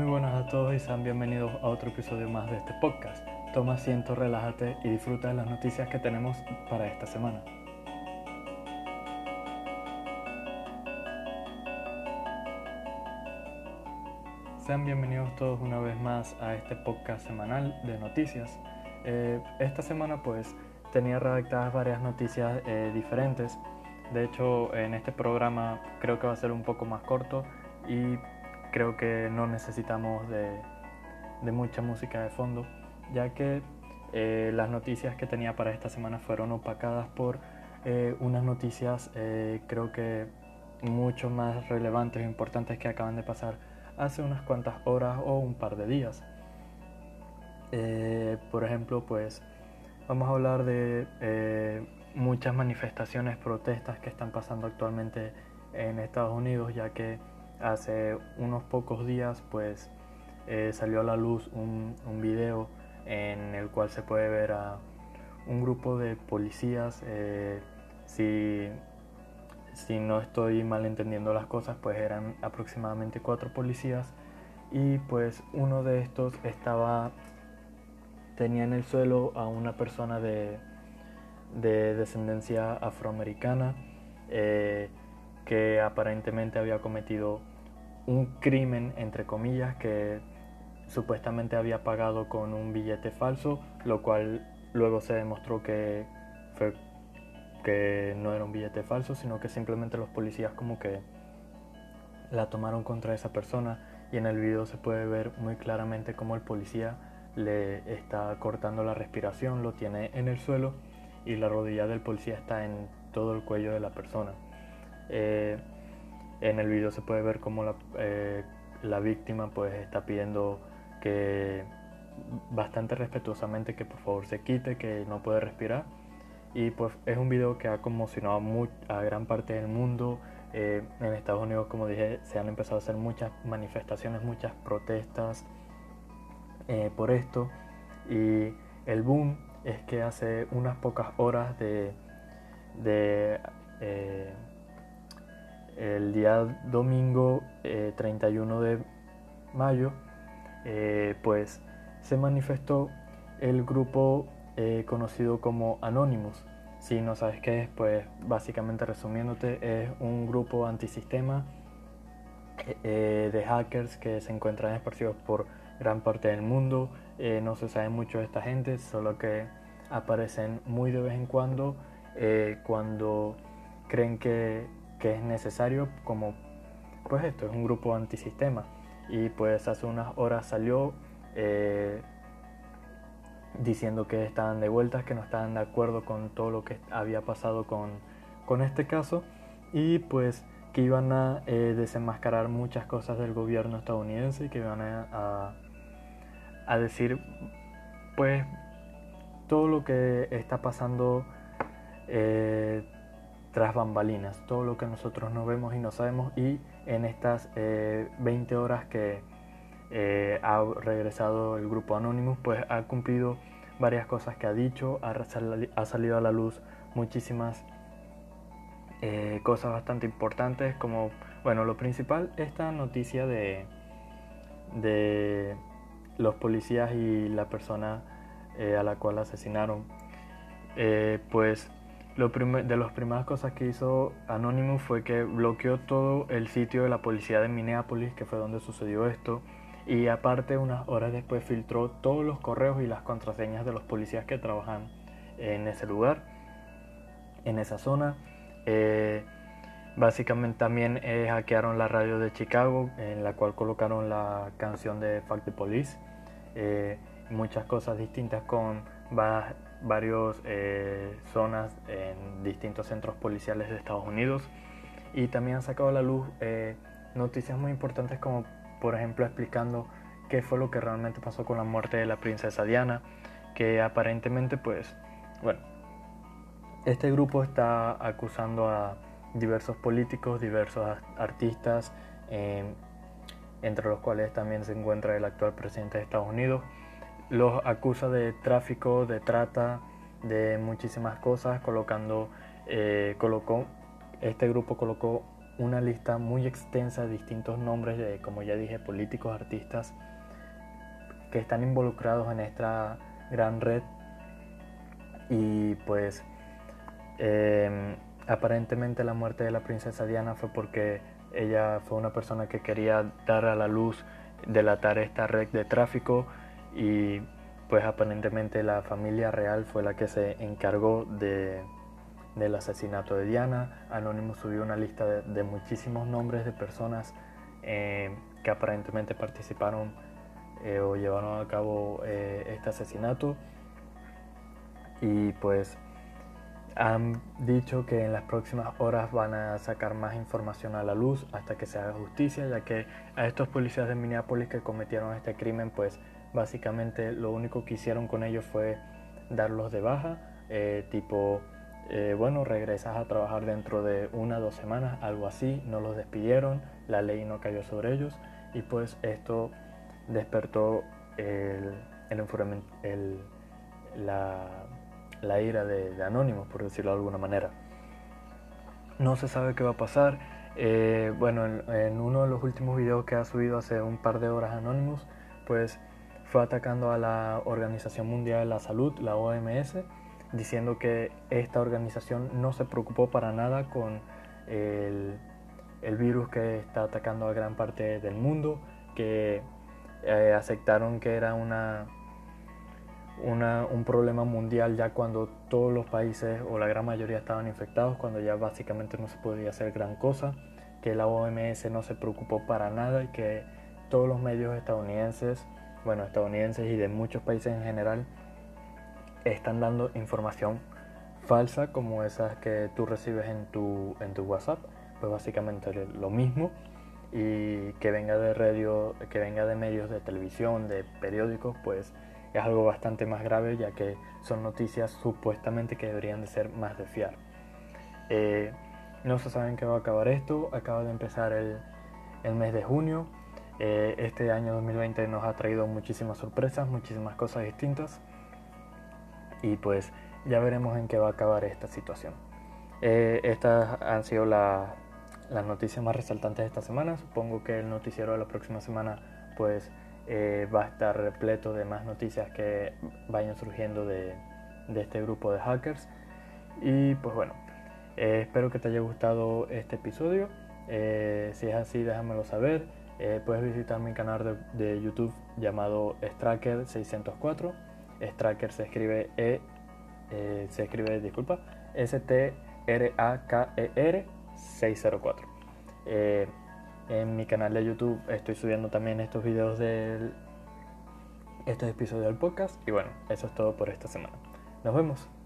Muy buenas a todos y sean bienvenidos a otro episodio más de este podcast. Toma asiento, relájate y disfruta de las noticias que tenemos para esta semana. Sean bienvenidos todos una vez más a este podcast semanal de noticias. Eh, esta semana pues tenía redactadas varias noticias eh, diferentes. De hecho en este programa creo que va a ser un poco más corto y creo que no necesitamos de, mucha música de fondo, ya que eh, las noticias que tenía para esta semana fueron opacadas por eh, unas noticias eh, creo que mucho más relevantes e importantes que acaban de pasar hace unas cuantas horas o un par de días. por ejemplo, pues vamos a hablar de muchas manifestaciones, protestas que están pasando actualmente en Estados Unidos, ya que hace unos pocos días pues eh, salió a la luz un, un, video en el cual se puede ver a un grupo de policías eh, si, si no estoy mal entendiendo las cosas pues eran aproximadamente cuatro policías y pues uno de estos estaba tenía en el suelo a una persona de, de descendencia afroamericana eh, que aparentemente había cometido un crimen, entre comillas, que supuestamente había pagado con un billete falso, lo cual luego se demostró que, fue, que no era un billete falso, sino que simplemente los policías como que la tomaron contra esa persona y en el video se puede ver muy claramente cómo el policía le está cortando la respiración, lo tiene en el suelo y la rodilla del policía está en todo el cuello de la persona. Eh, en el video se puede ver cómo la, eh, la víctima pues está pidiendo que bastante respetuosamente que por favor se quite, que no puede respirar. Y pues es un video que ha conmocionado a gran parte del mundo. Eh, en Estados Unidos, como dije, se han empezado a hacer muchas manifestaciones, muchas protestas por esto. Y el boom es que hace unas pocas horas de, de el día domingo 31 eh, de mayo, eh, pues se manifestó el grupo eh, conocido como Anonymous. Si no sabes qué es, pues básicamente resumiéndote, es un grupo antisistema de hackers que se encuentran esparcidos por gran parte del mundo. no se sabe mucho de esta gente, solo que aparecen muy de vez en cuando cuando creen que que es necesario como pues esto es un grupo antisistema. Y pues hace unas horas salió eh, diciendo que estaban de vuelta, que no estaban de acuerdo con todo lo que había pasado con, con este caso. Y pues que iban a eh, desenmascarar muchas cosas del gobierno estadounidense y que iban a, a, decir pues todo lo que está pasando eh, tras bambalinas, todo lo que nosotros no vemos y no sabemos y en estas 20 eh, horas que eh, ha regresado el grupo Anonymous, pues ha cumplido varias cosas que ha dicho, ha, salido a la luz muchísimas eh, cosas bastante importantes, como, bueno, lo principal, esta noticia de, de los policías y la persona a la cual asesinaron, pues de las primeras cosas que hizo Anonymous fue que bloqueó todo el sitio de la policía de Minneapolis, que fue donde sucedió esto, y aparte unas horas después filtró todos los correos y las contraseñas de los policías que trabajan en ese lugar, en esa zona. Eh, básicamente también eh, hackearon la radio de Chicago, en la cual colocaron la canción de Fact the Police, eh, muchas cosas distintas con varias eh, zonas en distintos centros policiales de Estados Unidos. Y también han sacado a la luz eh, noticias muy importantes como por ejemplo explicando qué fue lo que realmente pasó con la muerte de la princesa Diana que aparentemente pues bueno este grupo está acusando a diversos políticos diversos artistas eh, entre los cuales también se encuentra el actual presidente de Estados Unidos los acusa de tráfico, de trata, de muchísimas cosas, colocando, eh, colocó, este grupo colocó una lista muy extensa de distintos nombres de, como ya dije, políticos, artistas que están involucrados en esta gran red. Y pues em, aparentemente la muerte de la princesa Diana fue porque ella fue una persona que quería dar a la luz, delatar esta red de tráfico y pues aparentemente la familia real fue la que se encargó de, del asesinato de Diana. Anónimo subió una lista de, muchísimos nombres de personas eh, que aparentemente participaron eh, o llevaron a cabo eh, este asesinato. Y pues han dicho que en las próximas horas van a sacar más información a la luz hasta que se haga justicia, ya que a estos policías de Minneapolis que cometieron este crimen, pues básicamente lo único que hicieron con ellos fue darlos de baja, eh, tipo, eh, bueno, regresas a trabajar dentro de una o dos semanas, algo así, no los despidieron, la ley no cayó sobre ellos y pues esto despertó el, el, la la ira de, Anónimos, por decirlo de alguna manera. No se sabe qué va a pasar. Eh, bueno, en, uno de los últimos videos que ha subido hace un par de horas Anonymous, pues fue atacando a la Organización Mundial de la Salud, la OMS, diciendo que esta organización no se preocupó para nada con el, virus que está atacando a gran parte del mundo, que eh, aceptaron que era una un problema mundial ya cuando todos los países o la gran mayoría estaban infectados, cuando ya básicamente no se podía hacer gran cosa, que la OMS no se preocupó para nada y que todos los medios estadounidenses, bueno, estadounidenses y de muchos países en general, están dando información falsa como esas que tú recibes en tu, en tu WhatsApp, pues básicamente lo mismo y que venga de radio, que venga de medios de televisión, de periódicos, pues es algo bastante más grave ya que son noticias supuestamente que deberían de ser más de fiar. Eh, no se sabe qué va a acabar esto, acaba de empezar el, el mes de junio. Eh, este año 2020 nos ha traído muchísimas sorpresas, muchísimas cosas distintas y pues ya veremos en qué va a acabar esta situación. Eh, estas han sido las noticias más resaltantes de esta semana. Supongo que el noticiero de la próxima semana pues eh, va a estar repleto de más noticias que vayan surgiendo de, este grupo de hackers. Y pues bueno, espero que te haya gustado este episodio. Si es así, déjamelo saber. Puedes visitar mi canal de, YouTube llamado Stracker604. Stracker se escribe E, se escribe, disculpa, S-T-R-A-K-E-R 604. En mi canal de YouTube estoy subiendo también estos videos del estos episodios del podcast y bueno, eso es todo por esta semana. Nos vemos.